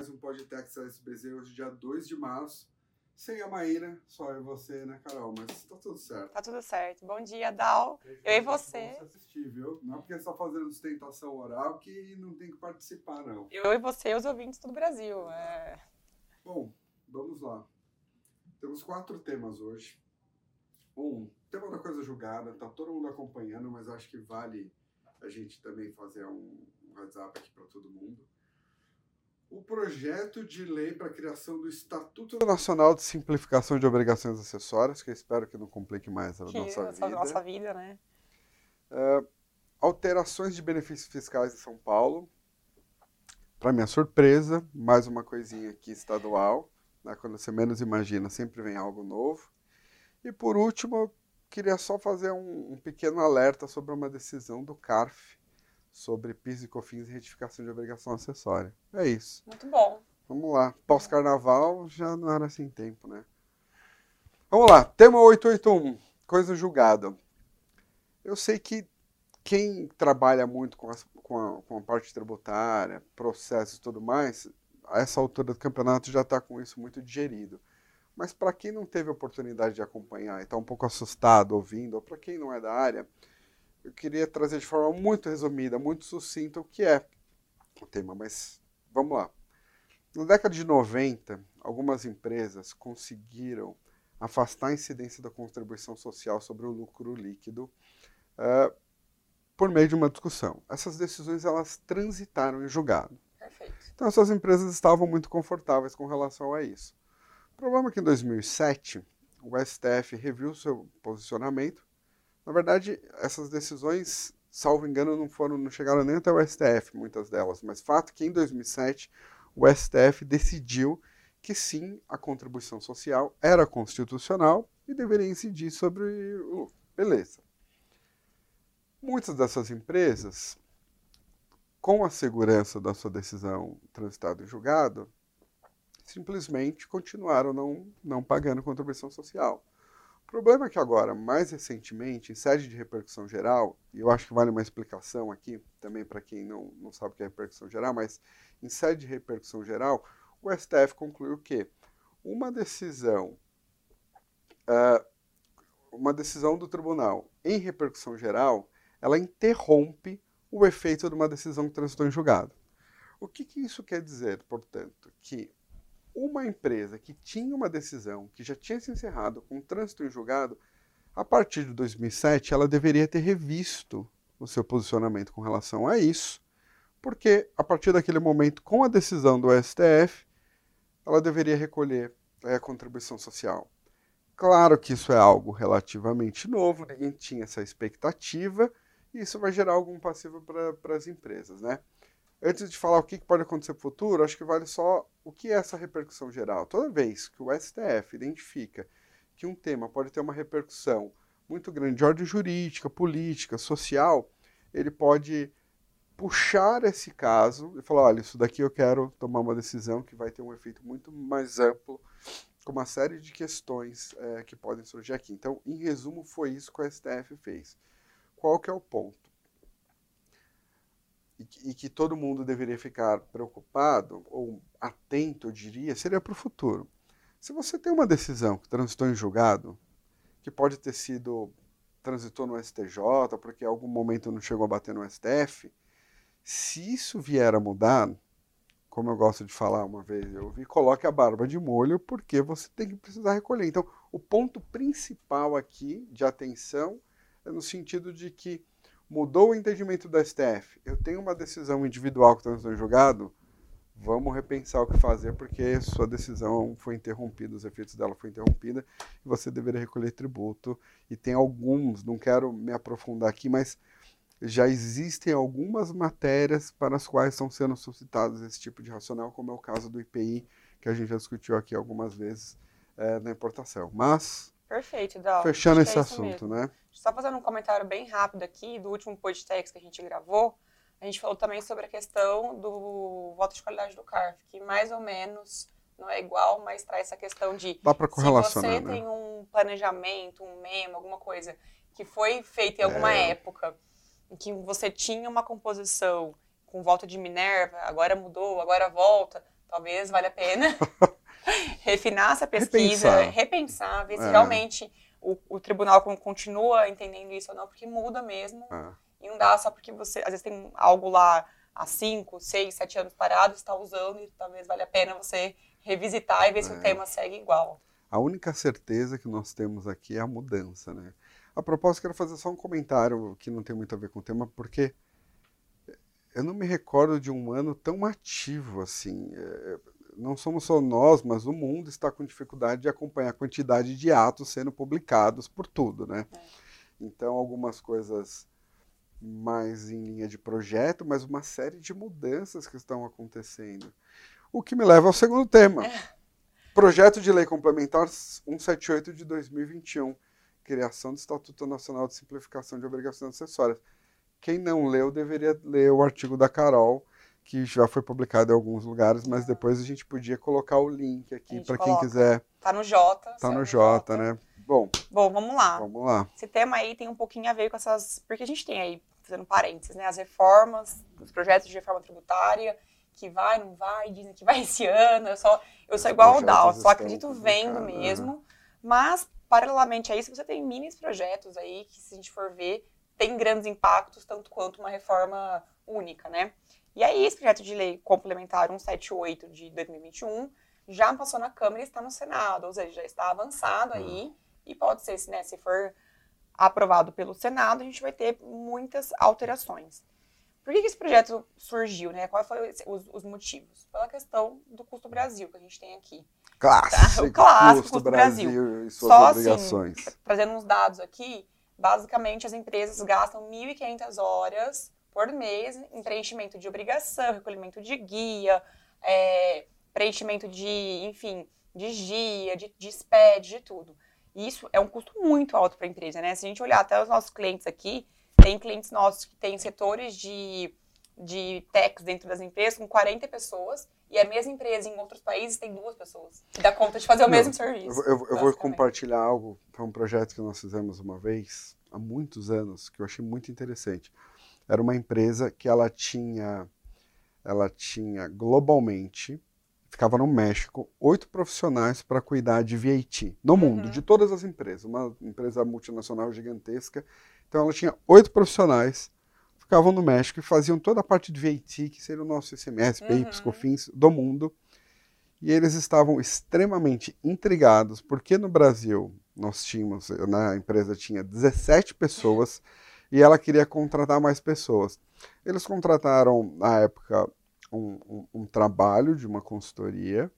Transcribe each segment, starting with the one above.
mais um Podtex SBZ hoje, dia 2 de março. Sem a Maíra, só eu e você, né, Carol? Mas tá tudo certo. Tá tudo certo. Bom dia, Dal. Eu e você. Você assistir, viu? Não é porque você tá fazendo sustentação oral que não tem que participar, não. Eu e você e os ouvintes do Brasil. É... Bom, vamos lá. Temos quatro temas hoje. Um, tema da coisa julgada, tá todo mundo acompanhando, mas acho que vale a gente também fazer um WhatsApp aqui para todo mundo o projeto de lei para a criação do Estatuto Nacional de Simplificação de Obrigações Acessórias, que eu espero que não complique mais a que nossa vida. nossa vida, né? Uh, alterações de benefícios fiscais em São Paulo. Para minha surpresa, mais uma coisinha aqui estadual. Né? Quando você menos imagina, sempre vem algo novo. E por último, eu queria só fazer um, um pequeno alerta sobre uma decisão do CARF, sobre PIS e COFINS e retificação de obrigação acessória. É isso. Muito bom. Vamos lá. Pós-carnaval já não era assim tempo, né? Vamos lá. Tema 881. Coisa julgada. Eu sei que quem trabalha muito com, as, com, a, com a parte tributária, processos e tudo mais, a essa altura do campeonato já está com isso muito digerido. Mas para quem não teve oportunidade de acompanhar e está um pouco assustado ouvindo, ou para quem não é da área, eu queria trazer de forma muito resumida, muito sucinta o que é o tema, mas vamos lá. Na década de 90, algumas empresas conseguiram afastar a incidência da contribuição social sobre o lucro líquido uh, por meio de uma discussão. Essas decisões elas transitaram em julgado. Perfeito. Então essas empresas estavam muito confortáveis com relação a isso. O problema é que em 2007 o STF reviu seu posicionamento na verdade, essas decisões, salvo engano, não foram, não chegaram nem até o STF, muitas delas, mas fato que em 2007 o STF decidiu que sim, a contribuição social era constitucional e deveria incidir sobre o beleza. Muitas dessas empresas, com a segurança da sua decisão transitada em julgado, simplesmente continuaram não, não pagando contribuição social. O problema é que agora, mais recentemente, em sede de repercussão geral, e eu acho que vale uma explicação aqui, também para quem não, não sabe o que é repercussão geral, mas em sede de repercussão geral, o STF concluiu que uma decisão, uh, uma decisão do tribunal em repercussão geral, ela interrompe o efeito de uma decisão que transitou em julgado. O que, que isso quer dizer, portanto? Que uma empresa que tinha uma decisão que já tinha se encerrado com trânsito em julgado, a partir de 2007 ela deveria ter revisto o seu posicionamento com relação a isso, porque a partir daquele momento, com a decisão do STF, ela deveria recolher é, a contribuição social. Claro que isso é algo relativamente novo, ninguém tinha essa expectativa, e isso vai gerar algum passivo para as empresas, né? Antes de falar o que pode acontecer no futuro, acho que vale só o que é essa repercussão geral. Toda vez que o STF identifica que um tema pode ter uma repercussão muito grande de ordem jurídica, política, social, ele pode puxar esse caso e falar: olha, isso daqui eu quero tomar uma decisão que vai ter um efeito muito mais amplo, com uma série de questões é, que podem surgir aqui. Então, em resumo, foi isso que o STF fez. Qual que é o ponto? E que, e que todo mundo deveria ficar preocupado ou atento, eu diria, seria para o futuro. Se você tem uma decisão que transitou em julgado, que pode ter sido transitou no STJ, porque em algum momento não chegou a bater no STF, se isso vier a mudar, como eu gosto de falar uma vez, eu vi, coloque a barba de molho, porque você tem que precisar recolher. Então, o ponto principal aqui de atenção é no sentido de que Mudou o entendimento da STF. Eu tenho uma decisão individual que está sendo julgado. Vamos repensar o que fazer, porque sua decisão foi interrompida, os efeitos dela foram interrompidos e você deveria recolher tributo. E tem alguns, não quero me aprofundar aqui, mas já existem algumas matérias para as quais estão sendo suscitados esse tipo de racional, como é o caso do IPI, que a gente já discutiu aqui algumas vezes é, na importação. Mas Perfeito, Dal. Fechando esse é assunto, né? Só fazendo um comentário bem rápido aqui do último podcast que a gente gravou, a gente falou também sobre a questão do voto de qualidade do CARF, que mais ou menos não é igual, mas traz essa questão de Dá se você né? tem um planejamento, um memo, alguma coisa que foi feita em alguma é. época em que você tinha uma composição com volta de Minerva, agora mudou, agora volta, talvez valha a pena refinar essa pesquisa, repensar, repensar ver se é. realmente o, o, tribunal continua entendendo isso ou não, porque muda mesmo. É. E não dá só porque você, às vezes, tem algo lá há 5, 6, 7 anos parado, está usando e talvez valha a pena você revisitar e ver se o é. tema segue igual. A única certeza que nós temos aqui é a mudança, né? A propósito, quero fazer só um comentário que não tem muito a ver com o tema, porque eu não me recordo de um ano tão ativo assim. Não somos só nós, mas o mundo está com dificuldade de acompanhar a quantidade de atos sendo publicados por tudo, né? É. Então, algumas coisas mais em linha de projeto, mas uma série de mudanças que estão acontecendo. O que me leva ao segundo tema. É. Projeto de Lei Complementar 178 de 2021, criação do Estatuto Nacional de Simplificação de Obrigações Acessórias. Quem não leu deveria ler o artigo da Carol, que já foi publicado em alguns lugares, mas depois a gente podia colocar o link aqui para quem quiser. Tá no J. Tá no J, né? Bom. Bom, vamos lá. Vamos lá. Esse tema aí tem um pouquinho a ver com essas, porque a gente tem aí, fazendo parênteses, né, as reformas, os projetos de reforma tributária, que vai, não vai, dizem que vai esse ano. Eu só, eu sou igual ao Dal, só acredito vendo mesmo. Mas, paralelamente a isso, você tem mini projetos aí que, se a gente for ver, tem grandes impactos, tanto quanto uma reforma única, né? E aí, esse projeto de lei complementar 178 de 2021 já passou na Câmara e está no Senado, ou seja, já está avançado aí, uhum. e pode ser, né, se for aprovado pelo Senado, a gente vai ter muitas alterações. Por que, que esse projeto surgiu, né? Quais foram os, os, motivos? Pela questão do custo Brasil que a gente tem aqui. Clássico, tá? o clássico custo, custo Brasil, Brasil e suas Só, assim, obrigações. Assim, trazendo uns dados aqui, basicamente as empresas gastam 1.500 horas por mês em preenchimento de obrigação, recolhimento de guia, é, preenchimento de, enfim, de GIA, de, de SPED, de tudo. Isso é um custo muito alto para a empresa, né? Se a gente olhar até os nossos clientes aqui, tem clientes nossos que têm setores de, de techs dentro das empresas com 40 pessoas e a mesma empresa em outros países tem duas pessoas que dá conta de fazer o Não, mesmo serviço. Eu, eu, eu vou compartilhar algo, foi um projeto que nós fizemos uma vez, há muitos anos, que eu achei muito interessante. Era uma empresa que ela tinha, ela tinha globalmente, ficava no México, oito profissionais para cuidar de VAT no mundo, uhum. de todas as empresas, uma empresa multinacional gigantesca. Então ela tinha oito profissionais, ficavam no México e faziam toda a parte de VAT, que seria o nosso ICMS, PIB, uhum. COFINS, do mundo. E eles estavam extremamente intrigados, porque no Brasil nós tínhamos, na empresa tinha 17 pessoas e ela queria contratar mais pessoas. Eles contrataram, na época, um, um, um trabalho de uma consultoria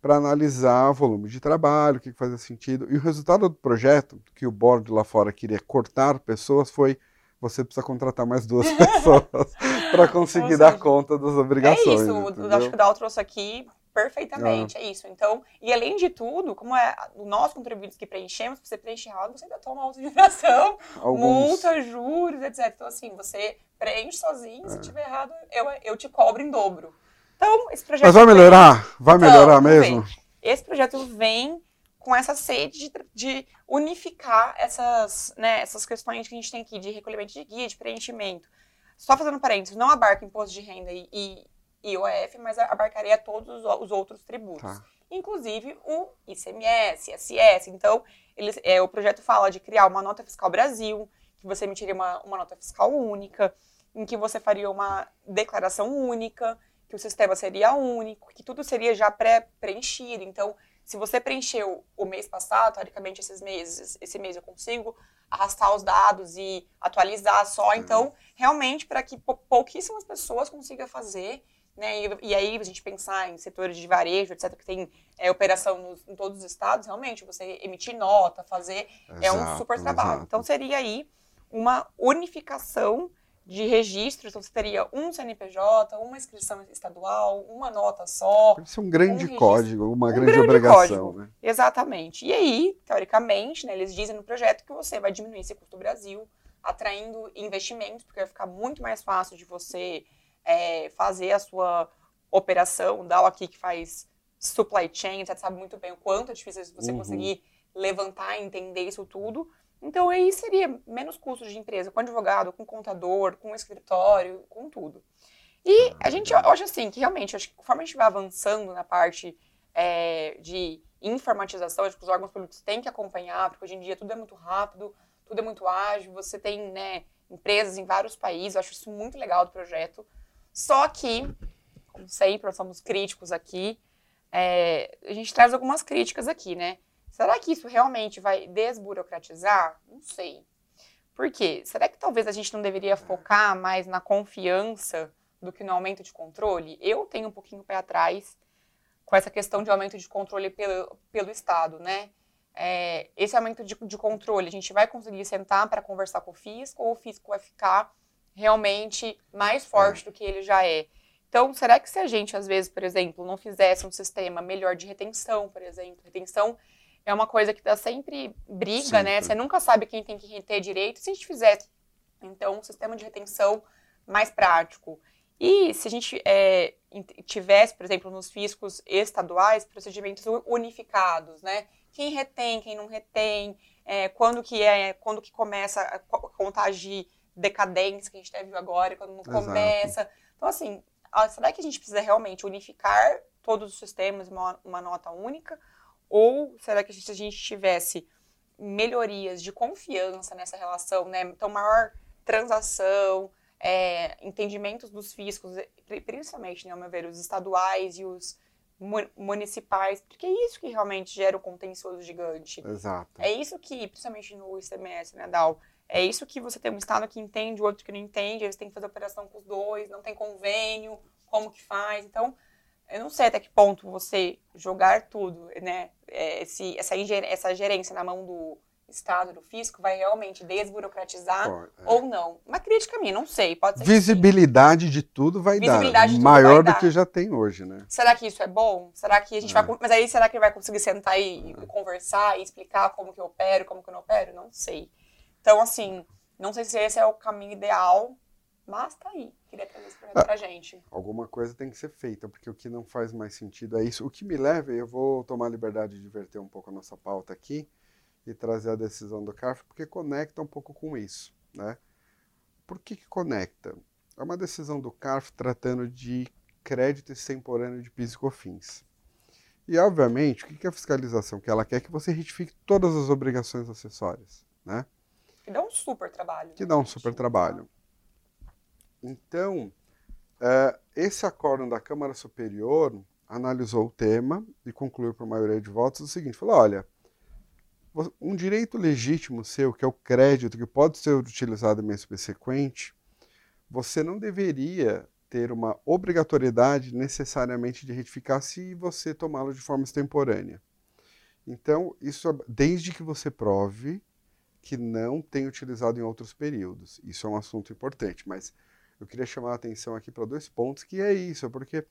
para analisar volume de trabalho, o que fazia sentido. E o resultado do projeto, que o board lá fora queria cortar pessoas, foi você precisa contratar mais duas pessoas para conseguir seja, dar conta das obrigações. É isso, entendeu? acho que o Dal trouxe aqui perfeitamente, é. é isso. Então, e além de tudo, como é nós contribuintes que preenchemos, você preenche errado, você ainda toma auto-infração, multa, juros, etc. Então, assim, você preenche sozinho, é. se tiver errado, eu, eu te cobro em dobro. Então, esse projeto. Mas vai melhorar? Vai então, melhorar mesmo? Vem. Esse projeto vem com essa sede de, de unificar essas, né, essas questões que a gente tem aqui de recolhimento de guia, de preenchimento. Só fazendo parênteses, não abarca imposto de renda e, e IOF, mas abarcaria todos os, os outros tributos. Tá. Inclusive o ICMS, ISS. Então, eles, é, o projeto fala de criar uma nota fiscal Brasil, que você emitiria uma, uma nota fiscal única, em que você faria uma declaração única, que o sistema seria único, que tudo seria já pré-preenchido. Então, se você preencheu o mês passado, teoricamente esses meses, esse mês eu consigo arrastar os dados e atualizar só. Então, realmente, para que pouquíssimas pessoas consigam fazer, né? E, e, aí a gente pensar em setores de varejo, etc., que tem é, operação nos, em todos os estados, realmente, você emitir nota, fazer, exato, é um super trabalho. Exato. Então, seria aí uma unificação de registro, então você teria um CNPJ, uma inscrição estadual, uma nota só. Isso é um grande um código, uma um grande, grande, obrigação. Né? Exatamente. E aí, teoricamente, né, eles dizem no projeto que você vai diminuir esse custo Brasil, atraindo investimentos, porque vai ficar muito mais fácil de você é, fazer a sua operação. O Dow aqui que faz supply chain, você sabe muito bem o quanto é difícil você uhum. conseguir levantar e entender isso tudo. Então, aí seria menos custos de empresa, com advogado, com contador, com escritório, com tudo. E a gente, eu acho assim, que realmente, acho que conforme a gente vai avançando na parte é, de informatização, acho que os órgãos públicos têm que acompanhar, porque hoje em dia tudo é muito rápido, tudo é muito ágil, você tem né, empresas em vários países, eu acho isso muito legal do projeto. Só que, como sempre, nós somos críticos aqui, é, a gente traz algumas críticas aqui, né? Será que isso realmente vai desburocratizar? Não sei. Por quê? Será que talvez a gente não deveria focar mais na confiança do que no aumento de controle? Eu tenho um pouquinho pé atrás com essa questão de aumento de controle pelo, pelo Estado, né? É, esse aumento de, de, controle, a gente vai conseguir sentar para conversar com o fisco ou o fisco vai ficar realmente mais forte é. do que ele já é? Então, será que se a gente, às vezes, por exemplo, não fizesse um sistema melhor de retenção, por exemplo, retenção é uma coisa que dá sempre briga, né? Você nunca sabe quem tem que reter direito. Se a gente fizesse, então, um sistema de retenção mais prático. E se a gente é, tivesse, por exemplo, nos fiscos estaduais, procedimentos unificados, né? Quem retém, quem não retém, é, quando que é, quando que começa a contagem de decadência que a gente viu agora, quando não Exato. começa. Então, assim, será que a gente precisa realmente unificar todos os sistemas em uma, uma nota única? Ou será que se a gente tivesse melhorias de confiança nessa relação, né? Então, maior transação, é, entendimentos dos fiscos, principalmente, né, ao meu ver, os estaduais e os municipais, porque é isso que realmente gera o contencioso gigante. Exato. É isso que, principalmente no ICMS, né, Dal? É isso que você tem um estado que entende, o outro que não entende, você tem que fazer operação com os dois, não tem convênio, como que faz. Então, eu não sei até que ponto você jogar tudo, né, é, esse, essa, essa gerência na mão do Estado, do fisco, vai realmente desburocratizar é. ou não. Uma crítica minha, não sei, pode ser Visibilidade de tudo vai Visibilidade dar, maior do dar. que já tem hoje, né? Será que isso é bom? Será que a gente é. vai... Mas aí, será que ele vai conseguir sentar e, é. conversar e explicar como que eu opero, como que eu não opero? Não sei. Então, assim, não sei se esse é o caminho ideal, mas tá aí. Queria trazer esse projeto ah, pra gente. Alguma coisa tem que ser feita, porque o que não faz mais sentido é isso. O que me leva, eu vou tomar a liberdade de verter um pouco a nossa pauta aqui e trazer a decisão do CARF, porque conecta um pouco com isso, né? Por que, que conecta? É uma decisão do CARF tratando de crédito extemporâneo de PIS e COFINS. E, obviamente, o que é a fiscalização? Que ela quer que você retifique todas as obrigações acessórias, né? Que dá um super trabalho. Que dá um super trabalho. Então, é, esse acórdão da Câmara Superior analisou o tema e concluiu por maioria de votos o seguinte: falou, olha, um direito legítimo seu, que é o crédito, que pode ser utilizado em mês subsequente, você não deveria ter uma obrigatoriedade necessariamente de retificar se você tomá-lo de forma extemporânea. Então, isso é, desde que você prove que não tem utilizado em outros períodos. Isso é um assunto importante, mas eu queria chamar a atenção aqui para dois pontos, que é isso, porque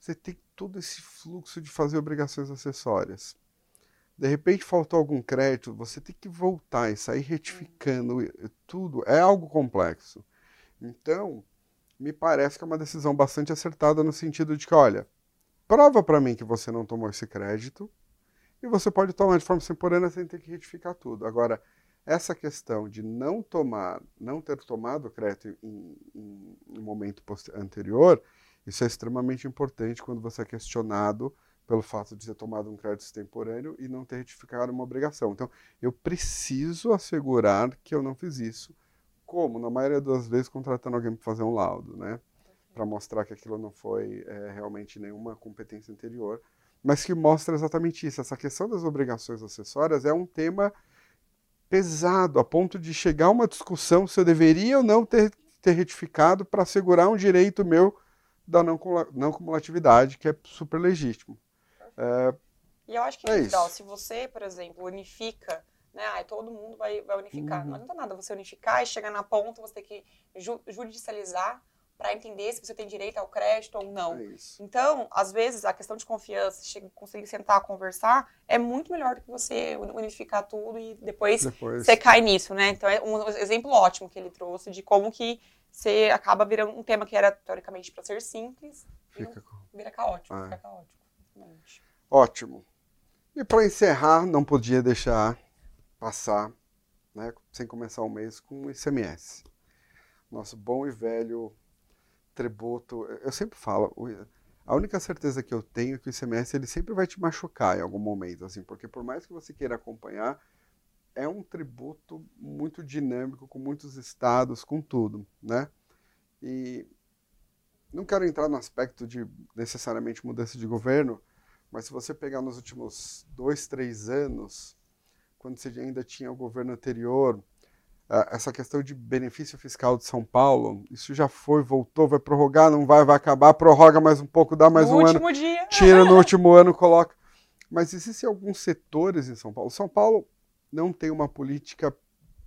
você tem todo esse fluxo de fazer obrigações acessórias. De repente faltou algum crédito, você tem que voltar e sair retificando tudo. É algo complexo. Então, me parece que é uma decisão bastante acertada no sentido de que, olha, prova para mim que você não tomou esse crédito e você pode tomar de forma temporânea sem ter que retificar tudo. Agora, essa questão de não tomar, não ter tomado crédito em, em, em momento anterior, isso é extremamente importante quando você é questionado pelo fato de ter tomado um crédito extemporâneo e não ter retificado uma obrigação. Então, eu preciso assegurar que eu não fiz isso. Como? Na maioria das vezes, contratando alguém para fazer um laudo, né? Para mostrar que aquilo não foi é, realmente nenhuma competência anterior, mas que mostra exatamente isso. Essa questão das obrigações acessórias é um tema pesado, a ponto de chegar a uma discussão se eu deveria ou não ter, ter retificado para assegurar um direito meu da não, não cumulatividade, que é super legítimo. É, e eu acho que é legal, se você, por exemplo, unifica, né, ah, todo mundo vai, vai unificar. Uhum. Não adianta nada você unificar e chegar na ponta, você ter que ju judicializar para entender se você tem direito ao crédito ou não. É então, às vezes, a questão de confiança, conseguir sentar, conversar, é muito melhor do que você unificar tudo e depois, depois, você cai nisso, né? Então, é um exemplo ótimo que ele trouxe de como que você acaba virando um tema que era, teoricamente, para ser simples, fica, vira caótico, ah. fica caótico. Exatamente. Ótimo. E para encerrar, não podia deixar passar, né, sem começar o mês, com o ICMS. Nosso bom e velho tributo. Eu sempre falo, a única certeza que eu tenho é que o ICMS ele sempre vai te machucar em algum momento, assim, porque por mais que você queira acompanhar, é um tributo muito dinâmico, com muitos estados, com tudo, né? E não quero entrar no aspecto de necessariamente mudança de governo, mas se você pegar nos últimos dois, três anos, quando você ainda tinha o governo anterior, essa questão de benefício fiscal de São Paulo, isso já foi, voltou, vai prorrogar, não vai, vai acabar, prorroga mais um pouco, dá mais no um último ano, dia. tira no último ano, coloca. Mas existem alguns setores em São Paulo. São Paulo não tem uma política,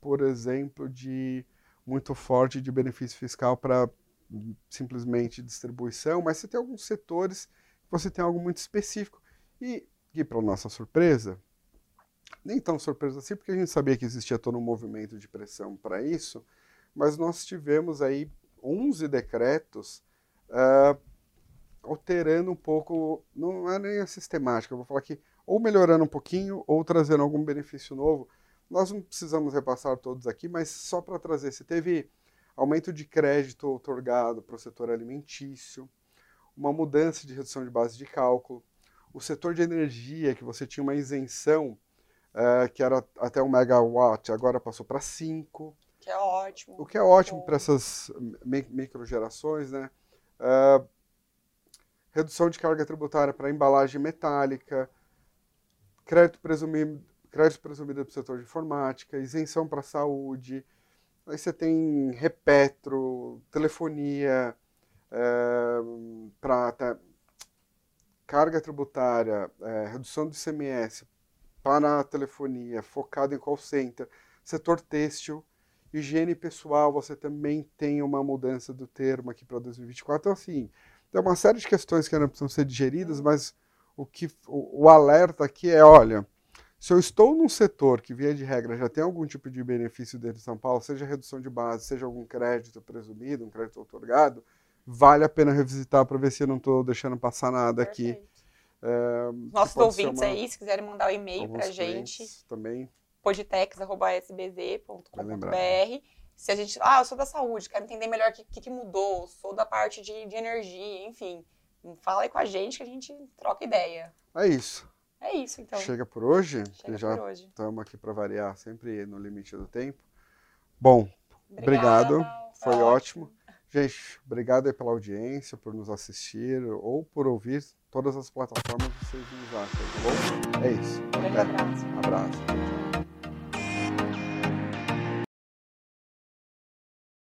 por exemplo, de muito forte de benefício fiscal para simplesmente distribuição, mas você tem alguns setores que você tem algo muito específico. E, e para nossa surpresa, nem tão surpresa assim, porque a gente sabia que existia todo um movimento de pressão para isso, mas nós tivemos aí 11 decretos uh, alterando um pouco, não é nem a sistemática, eu vou falar aqui, ou melhorando um pouquinho, ou trazendo algum benefício novo. Nós não precisamos repassar todos aqui, mas só para trazer, se teve aumento de crédito otorgado para o setor alimentício, uma mudança de redução de base de cálculo, o setor de energia, que você tinha uma isenção é, que era até um megawatt, agora passou para 5. Que é ótimo. O que é ótimo para essas microgerações, né? É, redução de carga tributária para embalagem metálica, crédito presumido, crédito presumido para o setor de informática, isenção para saúde, aí você tem repetro, telefonia, é, para carga tributária, é, redução do ICMS para a telefonia, focado em call center, setor têxtil, higiene pessoal, você também tem uma mudança do termo aqui para 2024. Então, assim, tem uma série de questões que ainda precisam ser digeridas, mas o, que, o, o alerta aqui é, olha, se eu estou num setor que, via de regra, já tem algum tipo de benefício dentro de São Paulo, seja redução de base, seja algum crédito presumido, um crédito otorgado, vale a pena revisitar para ver se eu não estou deixando passar nada Perfeito. É, Nossos ouvintes aí, se quiserem mandar um e-mail para a gente, também. podtex.sbz.com.br. Se a gente. Ah, eu sou da saúde, quero entender melhor o que, que, mudou, sou da parte de, de energia, enfim. Fala aí com a gente que a gente troca ideia. É isso. É isso, então. Chega por hoje, Chega já estamos aqui para variar, sempre no limite do tempo. Bom, Obrigada, obrigado. Foi ótimo. ótimo. Gente, obrigado aí pela audiência, por nos assistir ou por ouvir todas as plataformas que vocês nos acham, tá bom? É isso. Um grande abraço. Abraço.